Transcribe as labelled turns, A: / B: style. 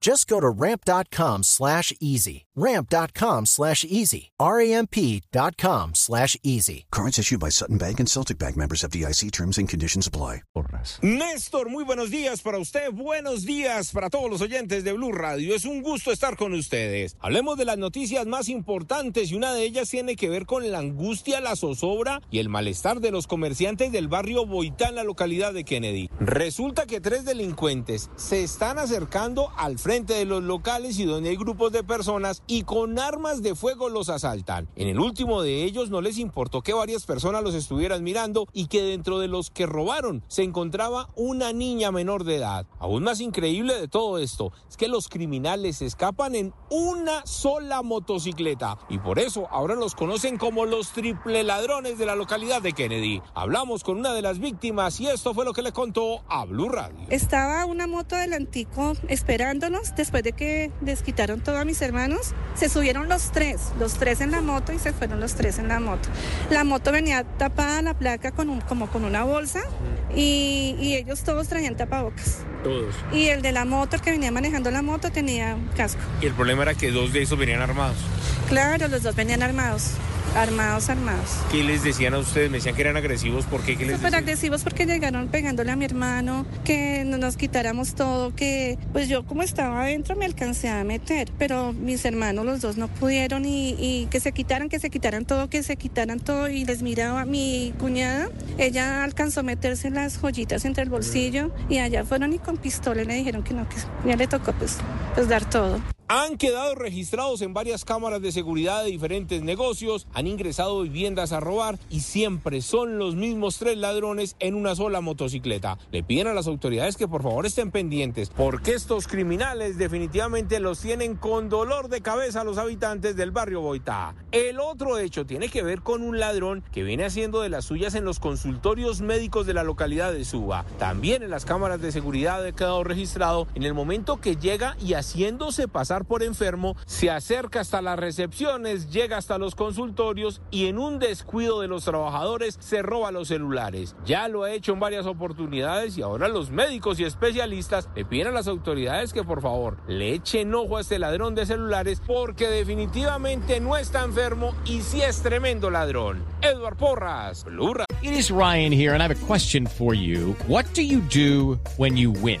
A: Just go to ramp.com slash easy. Ramp.com slash easy. R-A-M-P.com slash easy.
B: Cards issued by Sutton Bank and Celtic Bank members of DIC terms and conditions apply.
C: Néstor, muy buenos días para usted, buenos días para todos los oyentes de Blue Radio. Es un gusto estar con ustedes. Hablemos de las noticias más importantes y una de ellas tiene que ver con la angustia, la zozobra y el malestar de los comerciantes del barrio Boitán, la localidad de Kennedy. Resulta que tres delincuentes se están acercando al frente de los locales y donde hay grupos de personas y con armas de fuego los asaltan. En el último de ellos no les importó que varias personas los estuvieran mirando y que dentro de los que robaron se encontraba una niña menor de edad. Aún más increíble de todo esto es que los criminales escapan en una sola motocicleta y por eso ahora los conocen como los triple ladrones de la localidad de Kennedy. Hablamos con una de las víctimas y esto fue lo que le contó a Blue Radio.
D: Estaba una moto delantico esperándonos después de que les quitaron todo a mis hermanos. Se subieron los tres, los tres en la moto y se fueron los tres en la moto. La moto venía tapada la placa con un, como con una bolsa y, y ellos todos traían tapabocas.
C: Todos.
D: Y el de la moto, el que venía manejando la moto, tenía casco.
C: Y el problema era que dos de esos venían armados.
D: Claro, los dos venían armados. Armados, armados.
C: ¿Qué les decían a ustedes? Me decían que eran agresivos. ¿Por qué? ¿Qué les decían?
D: agresivos porque llegaron pegándole a mi hermano, que no nos quitáramos todo, que pues yo como estaba adentro me alcancé a meter, pero mis hermanos los dos no pudieron y, y que se quitaran, que se quitaran todo, que se quitaran todo y les miraba mi cuñada, ella alcanzó a meterse las joyitas entre el bolsillo y allá fueron y con pistola le dijeron que no, que ya le tocó pues, pues dar todo.
C: Han quedado registrados en varias cámaras de seguridad de diferentes negocios, han ingresado viviendas a robar y siempre son los mismos tres ladrones en una sola motocicleta. Le piden a las autoridades que por favor estén pendientes porque estos criminales definitivamente los tienen con dolor de cabeza a los habitantes del barrio Boitá. El otro hecho tiene que ver con un ladrón que viene haciendo de las suyas en los consultorios médicos de la localidad de Suba. También en las cámaras de seguridad ha quedado registrado en el momento que llega y haciéndose pasar por enfermo, se acerca hasta las recepciones, llega hasta los consultorios y en un descuido de los trabajadores se roba los celulares. Ya lo ha hecho en varias oportunidades y ahora los médicos y especialistas le piden a las autoridades que por favor le echen ojo a este ladrón de celulares porque definitivamente no está enfermo y sí es tremendo ladrón. Edward Porras, Blue.
E: It is Ryan here, and I have a question for you. What do you do when you win?